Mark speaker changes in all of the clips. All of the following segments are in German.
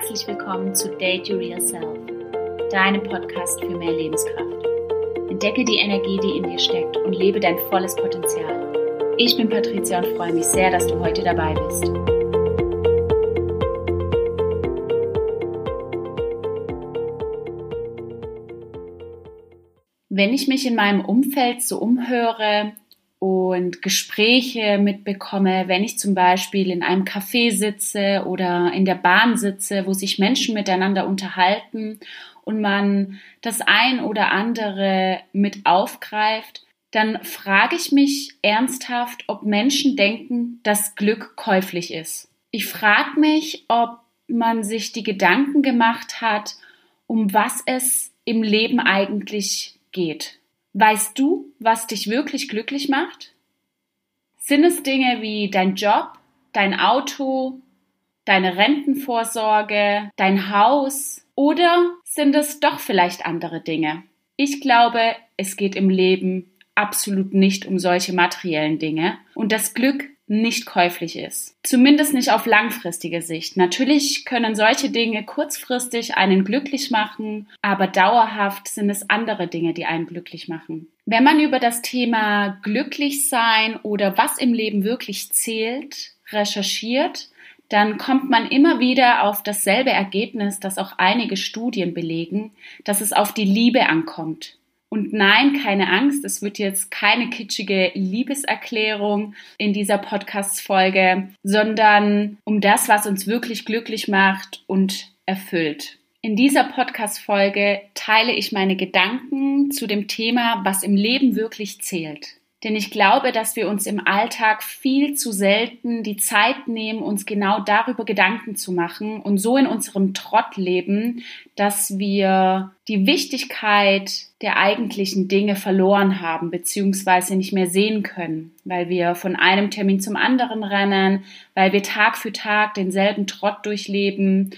Speaker 1: herzlich willkommen zu Date Your Real Self, deinem Podcast für mehr Lebenskraft. Entdecke die Energie, die in dir steckt und lebe dein volles Potenzial. Ich bin Patricia und freue mich sehr, dass du heute dabei bist. Wenn ich mich in meinem Umfeld so umhöre, und Gespräche mitbekomme, wenn ich zum Beispiel in einem Café sitze oder in der Bahn sitze, wo sich Menschen miteinander unterhalten und man das ein oder andere mit aufgreift, dann frage ich mich ernsthaft, ob Menschen denken, dass Glück käuflich ist. Ich frage mich, ob man sich die Gedanken gemacht hat, um was es im Leben eigentlich geht. Weißt du, was dich wirklich glücklich macht? Sind es Dinge wie dein Job, dein Auto, deine Rentenvorsorge, dein Haus oder sind es doch vielleicht andere Dinge? Ich glaube, es geht im Leben absolut nicht um solche materiellen Dinge und das Glück nicht käuflich ist. Zumindest nicht auf langfristige Sicht. Natürlich können solche Dinge kurzfristig einen glücklich machen, aber dauerhaft sind es andere Dinge, die einen glücklich machen. Wenn man über das Thema glücklich sein oder was im Leben wirklich zählt, recherchiert, dann kommt man immer wieder auf dasselbe Ergebnis, das auch einige Studien belegen, dass es auf die Liebe ankommt. Und nein, keine Angst, es wird jetzt keine kitschige Liebeserklärung in dieser Podcast-Folge, sondern um das, was uns wirklich glücklich macht und erfüllt. In dieser Podcast-Folge teile ich meine Gedanken zu dem Thema, was im Leben wirklich zählt. Denn ich glaube, dass wir uns im Alltag viel zu selten die Zeit nehmen, uns genau darüber Gedanken zu machen und so in unserem Trott leben, dass wir die Wichtigkeit der eigentlichen Dinge verloren haben bzw. nicht mehr sehen können, weil wir von einem Termin zum anderen rennen, weil wir Tag für Tag denselben Trott durchleben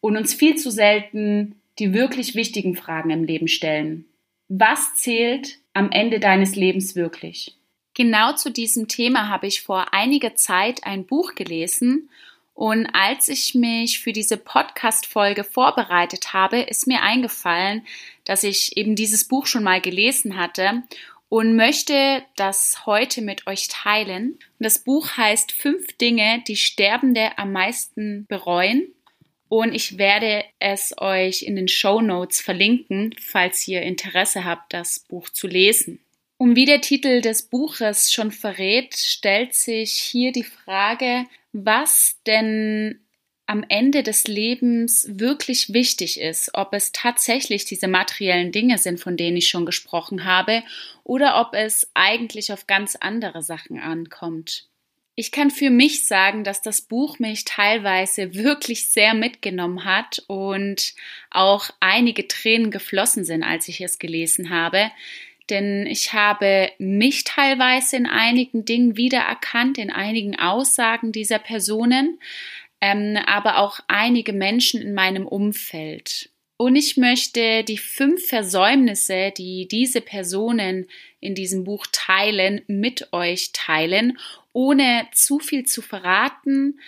Speaker 1: und uns viel zu selten die wirklich wichtigen Fragen im Leben stellen. Was zählt am Ende deines Lebens wirklich? Genau zu diesem Thema habe ich vor einiger Zeit ein Buch gelesen und als ich mich für diese Podcast-Folge vorbereitet habe, ist mir eingefallen, dass ich eben dieses Buch schon mal gelesen hatte und möchte das heute mit euch teilen. Das Buch heißt Fünf Dinge, die Sterbende am meisten bereuen und ich werde es euch in den Show Notes verlinken, falls ihr Interesse habt, das Buch zu lesen. Und wie der Titel des Buches schon verrät, stellt sich hier die Frage, was denn am Ende des Lebens wirklich wichtig ist, ob es tatsächlich diese materiellen Dinge sind, von denen ich schon gesprochen habe, oder ob es eigentlich auf ganz andere Sachen ankommt. Ich kann für mich sagen, dass das Buch mich teilweise wirklich sehr mitgenommen hat und auch einige Tränen geflossen sind, als ich es gelesen habe. Denn ich habe mich teilweise in einigen Dingen wiedererkannt, in einigen Aussagen dieser Personen, ähm, aber auch einige Menschen in meinem Umfeld. Und ich möchte die fünf Versäumnisse, die diese Personen in diesem Buch teilen, mit euch teilen ohne zu viel zu verraten,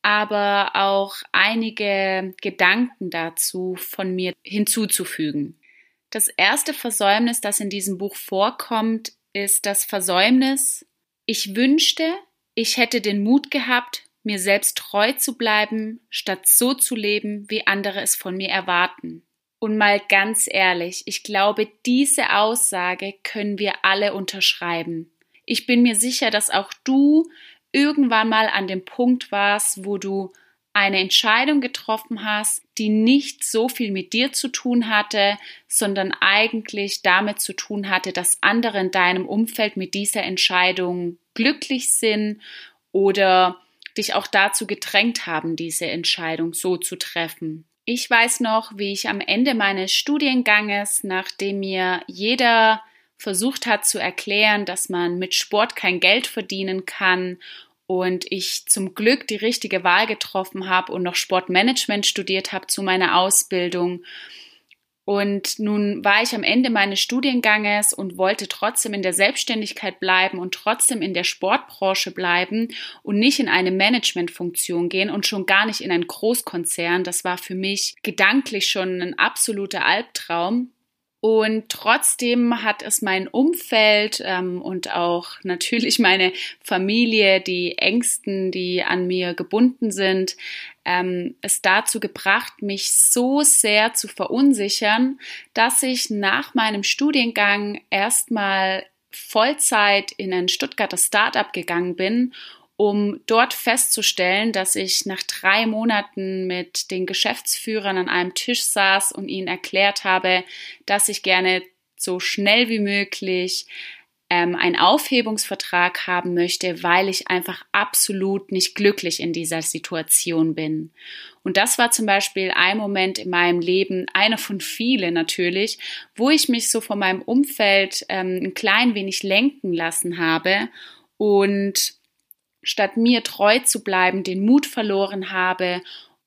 Speaker 1: aber auch einige Gedanken dazu von mir hinzuzufügen. Das erste Versäumnis, das in diesem Buch vorkommt, ist das Versäumnis, ich wünschte, ich hätte den Mut gehabt, mir selbst treu zu bleiben, statt so zu leben, wie andere es von mir erwarten. Und mal ganz ehrlich, ich glaube, diese Aussage können wir alle unterschreiben. Ich bin mir sicher, dass auch du irgendwann mal an dem Punkt warst, wo du eine Entscheidung getroffen hast, die nicht so viel mit dir zu tun hatte, sondern eigentlich damit zu tun hatte, dass andere in deinem Umfeld mit dieser Entscheidung glücklich sind oder dich auch dazu gedrängt haben, diese Entscheidung so zu treffen. Ich weiß noch, wie ich am Ende meines Studienganges, nachdem mir jeder versucht hat zu erklären, dass man mit Sport kein Geld verdienen kann und ich zum Glück die richtige Wahl getroffen habe und noch Sportmanagement studiert habe zu meiner Ausbildung Und nun war ich am Ende meines Studienganges und wollte trotzdem in der Selbstständigkeit bleiben und trotzdem in der Sportbranche bleiben und nicht in eine Managementfunktion gehen und schon gar nicht in einen Großkonzern. Das war für mich gedanklich schon ein absoluter Albtraum. Und trotzdem hat es mein Umfeld ähm, und auch natürlich meine Familie, die Ängsten, die an mir gebunden sind, ähm, es dazu gebracht, mich so sehr zu verunsichern, dass ich nach meinem Studiengang erstmal Vollzeit in ein Stuttgarter Startup gegangen bin um dort festzustellen, dass ich nach drei Monaten mit den Geschäftsführern an einem Tisch saß und ihnen erklärt habe, dass ich gerne so schnell wie möglich ähm, einen Aufhebungsvertrag haben möchte, weil ich einfach absolut nicht glücklich in dieser Situation bin. Und das war zum Beispiel ein Moment in meinem Leben, einer von vielen natürlich, wo ich mich so von meinem Umfeld ähm, ein klein wenig lenken lassen habe und statt mir treu zu bleiben, den Mut verloren habe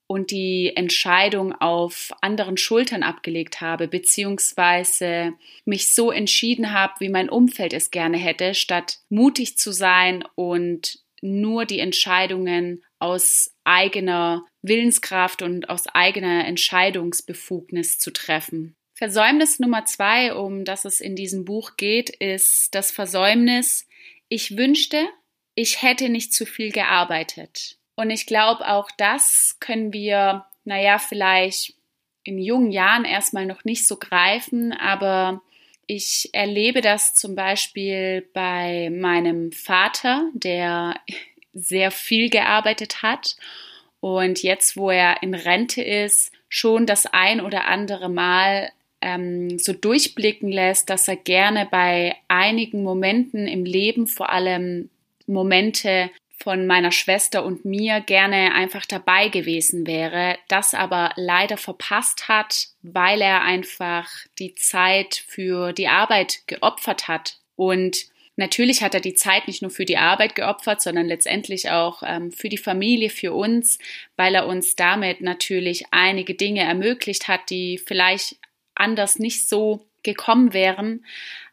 Speaker 1: und die Entscheidung auf anderen Schultern abgelegt habe, beziehungsweise mich so entschieden habe, wie mein Umfeld es gerne hätte, statt mutig zu sein und nur die Entscheidungen aus eigener Willenskraft und aus eigener Entscheidungsbefugnis zu treffen. Versäumnis Nummer zwei, um das es in diesem Buch geht, ist das Versäumnis, ich wünschte, ich hätte nicht zu viel gearbeitet. Und ich glaube, auch das können wir, naja, vielleicht in jungen Jahren erstmal noch nicht so greifen, aber ich erlebe das zum Beispiel bei meinem Vater, der sehr viel gearbeitet hat und jetzt, wo er in Rente ist, schon das ein oder andere Mal ähm, so durchblicken lässt, dass er gerne bei einigen Momenten im Leben vor allem Momente von meiner Schwester und mir gerne einfach dabei gewesen wäre, das aber leider verpasst hat, weil er einfach die Zeit für die Arbeit geopfert hat. Und natürlich hat er die Zeit nicht nur für die Arbeit geopfert, sondern letztendlich auch ähm, für die Familie, für uns, weil er uns damit natürlich einige Dinge ermöglicht hat, die vielleicht anders nicht so gekommen wären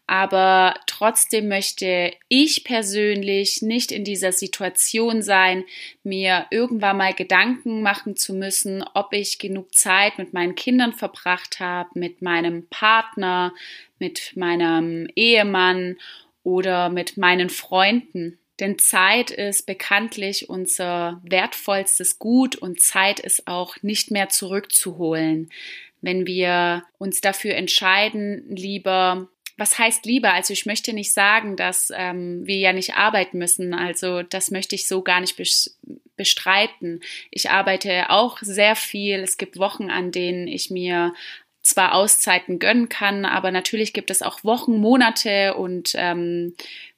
Speaker 1: aber trotzdem möchte ich persönlich nicht in dieser Situation sein, mir irgendwann mal Gedanken machen zu müssen, ob ich genug Zeit mit meinen Kindern verbracht habe, mit meinem Partner, mit meinem Ehemann oder mit meinen Freunden. Denn Zeit ist bekanntlich unser wertvollstes Gut und Zeit ist auch nicht mehr zurückzuholen. Wenn wir uns dafür entscheiden, lieber was heißt lieber? Also ich möchte nicht sagen, dass ähm, wir ja nicht arbeiten müssen. Also das möchte ich so gar nicht bestreiten. Ich arbeite auch sehr viel. Es gibt Wochen, an denen ich mir zwar Auszeiten gönnen kann, aber natürlich gibt es auch Wochen, Monate und ähm,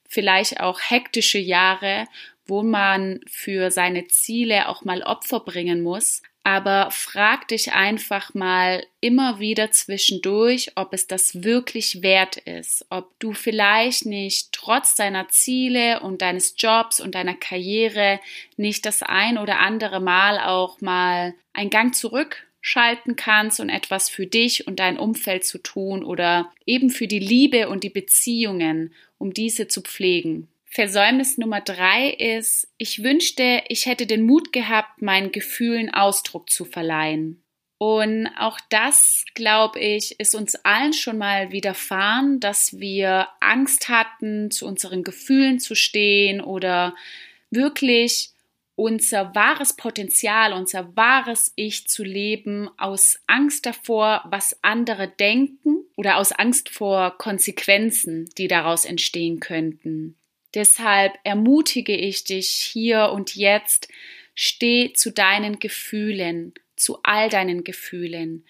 Speaker 1: vielleicht auch hektische Jahre, wo man für seine Ziele auch mal Opfer bringen muss aber frag dich einfach mal immer wieder zwischendurch, ob es das wirklich wert ist, ob du vielleicht nicht trotz deiner Ziele und deines Jobs und deiner Karriere nicht das ein oder andere Mal auch mal einen Gang zurückschalten kannst und etwas für dich und dein Umfeld zu tun oder eben für die Liebe und die Beziehungen, um diese zu pflegen. Versäumnis Nummer drei ist, ich wünschte, ich hätte den Mut gehabt, meinen Gefühlen Ausdruck zu verleihen. Und auch das, glaube ich, ist uns allen schon mal widerfahren, dass wir Angst hatten, zu unseren Gefühlen zu stehen oder wirklich unser wahres Potenzial, unser wahres Ich zu leben, aus Angst davor, was andere denken oder aus Angst vor Konsequenzen, die daraus entstehen könnten. Deshalb ermutige ich dich hier und jetzt, steh zu deinen Gefühlen, zu all deinen Gefühlen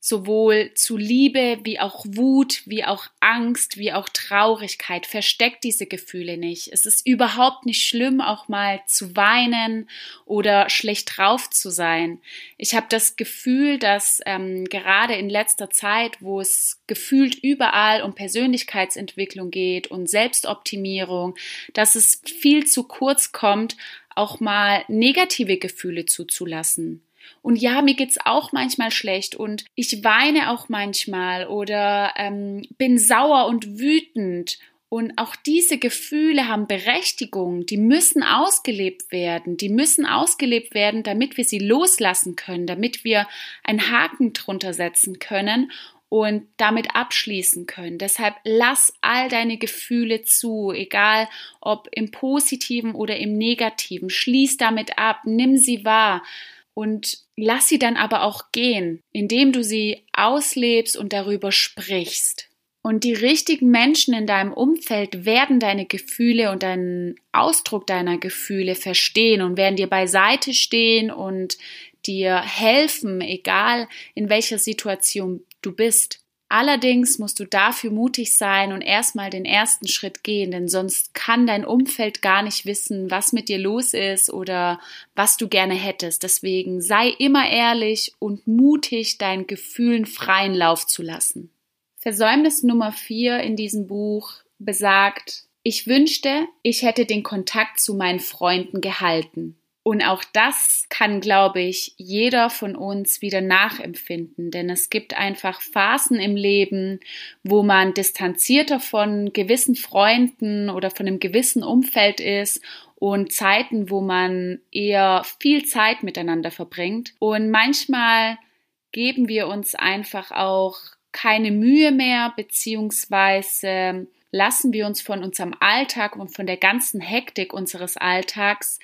Speaker 1: sowohl zu Liebe wie auch Wut, wie auch Angst, wie auch Traurigkeit. Versteck diese Gefühle nicht. Es ist überhaupt nicht schlimm, auch mal zu weinen oder schlecht drauf zu sein. Ich habe das Gefühl, dass ähm, gerade in letzter Zeit, wo es gefühlt überall um Persönlichkeitsentwicklung geht und Selbstoptimierung, dass es viel zu kurz kommt, auch mal negative Gefühle zuzulassen. Und ja, mir geht's auch manchmal schlecht und ich weine auch manchmal oder ähm, bin sauer und wütend. Und auch diese Gefühle haben Berechtigung, die müssen ausgelebt werden, die müssen ausgelebt werden, damit wir sie loslassen können, damit wir einen Haken drunter setzen können und damit abschließen können. Deshalb lass all deine Gefühle zu, egal ob im positiven oder im negativen. Schließ damit ab, nimm sie wahr und lass sie dann aber auch gehen, indem du sie auslebst und darüber sprichst. Und die richtigen Menschen in deinem Umfeld werden deine Gefühle und deinen Ausdruck deiner Gefühle verstehen und werden dir beiseite stehen und dir helfen, egal in welcher Situation du bist. Allerdings musst du dafür mutig sein und erstmal den ersten Schritt gehen, denn sonst kann dein Umfeld gar nicht wissen, was mit dir los ist oder was du gerne hättest. Deswegen sei immer ehrlich und mutig, deinen Gefühlen freien Lauf zu lassen. Versäumnis Nummer vier in diesem Buch besagt, ich wünschte, ich hätte den Kontakt zu meinen Freunden gehalten. Und auch das kann, glaube ich, jeder von uns wieder nachempfinden, denn es gibt einfach Phasen im Leben, wo man distanzierter von gewissen Freunden oder von einem gewissen Umfeld ist und Zeiten, wo man eher viel Zeit miteinander verbringt. Und manchmal geben wir uns einfach auch keine Mühe mehr, beziehungsweise lassen wir uns von unserem Alltag und von der ganzen Hektik unseres Alltags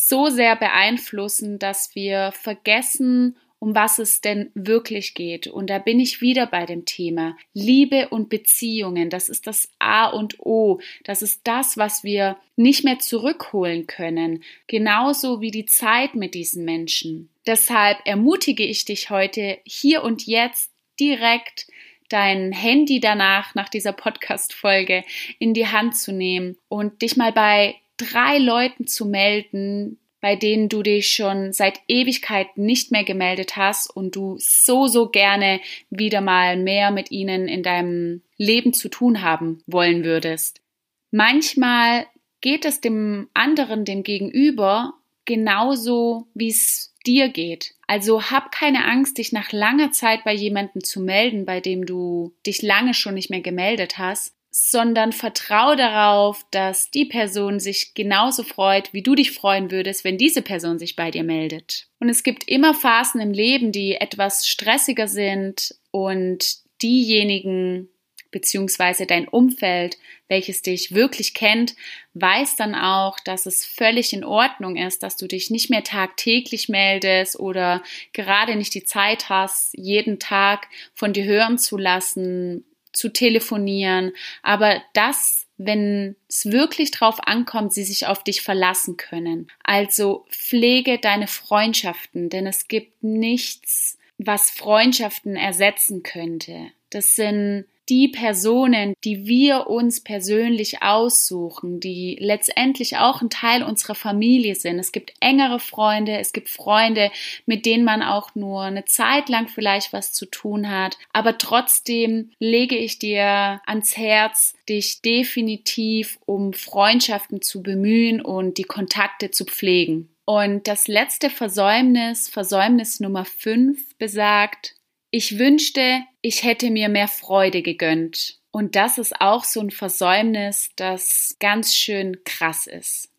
Speaker 1: so sehr beeinflussen, dass wir vergessen, um was es denn wirklich geht. Und da bin ich wieder bei dem Thema Liebe und Beziehungen. Das ist das A und O. Das ist das, was wir nicht mehr zurückholen können. Genauso wie die Zeit mit diesen Menschen. Deshalb ermutige ich dich heute hier und jetzt direkt dein Handy danach, nach dieser Podcast-Folge, in die Hand zu nehmen und dich mal bei drei Leuten zu melden, bei denen du dich schon seit Ewigkeit nicht mehr gemeldet hast und du so, so gerne wieder mal mehr mit ihnen in deinem Leben zu tun haben wollen würdest. Manchmal geht es dem anderen, dem Gegenüber, genauso, wie es dir geht. Also hab keine Angst, dich nach langer Zeit bei jemandem zu melden, bei dem du dich lange schon nicht mehr gemeldet hast, sondern vertrau darauf, dass die Person sich genauso freut, wie du dich freuen würdest, wenn diese Person sich bei dir meldet. Und es gibt immer Phasen im Leben, die etwas stressiger sind und diejenigen, beziehungsweise dein Umfeld, welches dich wirklich kennt, weiß dann auch, dass es völlig in Ordnung ist, dass du dich nicht mehr tagtäglich meldest oder gerade nicht die Zeit hast, jeden Tag von dir hören zu lassen, zu telefonieren, aber das, wenn es wirklich drauf ankommt, sie sich auf dich verlassen können. Also pflege deine Freundschaften, denn es gibt nichts, was Freundschaften ersetzen könnte. Das sind die Personen, die wir uns persönlich aussuchen, die letztendlich auch ein Teil unserer Familie sind. Es gibt engere Freunde, es gibt Freunde, mit denen man auch nur eine Zeit lang vielleicht was zu tun hat. Aber trotzdem lege ich dir ans Herz, dich definitiv um Freundschaften zu bemühen und die Kontakte zu pflegen. Und das letzte Versäumnis, Versäumnis Nummer 5, besagt, ich wünschte, ich hätte mir mehr Freude gegönnt. Und das ist auch so ein Versäumnis, das ganz schön krass ist.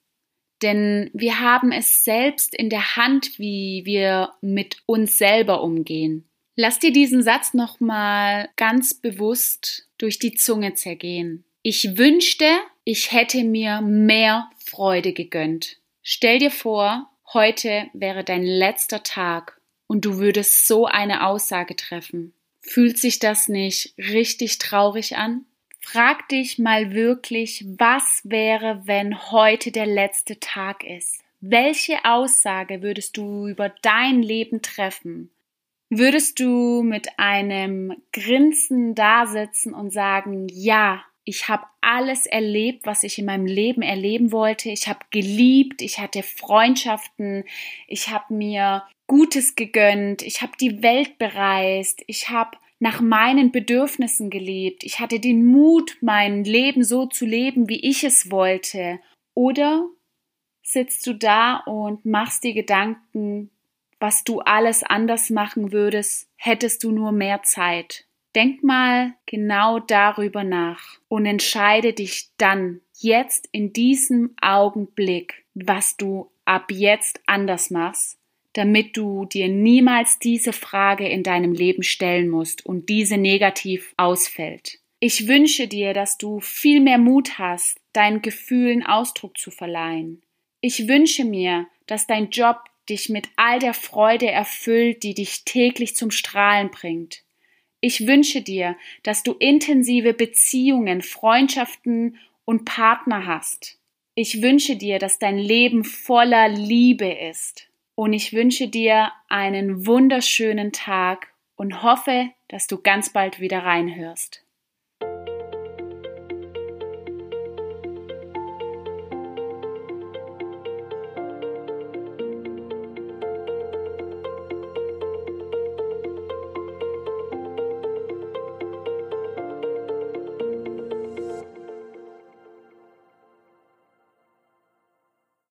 Speaker 1: Denn wir haben es selbst in der Hand, wie wir mit uns selber umgehen. Lass dir diesen Satz nochmal ganz bewusst durch die Zunge zergehen. Ich wünschte, ich hätte mir mehr Freude gegönnt. Stell dir vor, heute wäre dein letzter Tag und du würdest so eine Aussage treffen. Fühlt sich das nicht richtig traurig an? Frag dich mal wirklich, was wäre, wenn heute der letzte Tag ist? Welche Aussage würdest du über dein Leben treffen? Würdest du mit einem Grinsen dasitzen und sagen, ja, ich habe alles erlebt, was ich in meinem Leben erleben wollte. Ich habe geliebt, ich hatte Freundschaften, ich habe mir Gutes gegönnt, ich habe die Welt bereist, ich habe nach meinen Bedürfnissen gelebt, ich hatte den Mut, mein Leben so zu leben, wie ich es wollte. Oder sitzt du da und machst dir Gedanken, was du alles anders machen würdest, hättest du nur mehr Zeit. Denk mal genau darüber nach und entscheide dich dann jetzt in diesem Augenblick, was du ab jetzt anders machst, damit du dir niemals diese Frage in deinem Leben stellen musst und diese negativ ausfällt. Ich wünsche dir, dass du viel mehr Mut hast, deinen Gefühlen Ausdruck zu verleihen. Ich wünsche mir, dass dein Job dich mit all der Freude erfüllt, die dich täglich zum Strahlen bringt. Ich wünsche dir, dass du intensive Beziehungen, Freundschaften und Partner hast. Ich wünsche dir, dass dein Leben voller Liebe ist. Und ich wünsche dir einen wunderschönen Tag und hoffe, dass du ganz bald wieder reinhörst.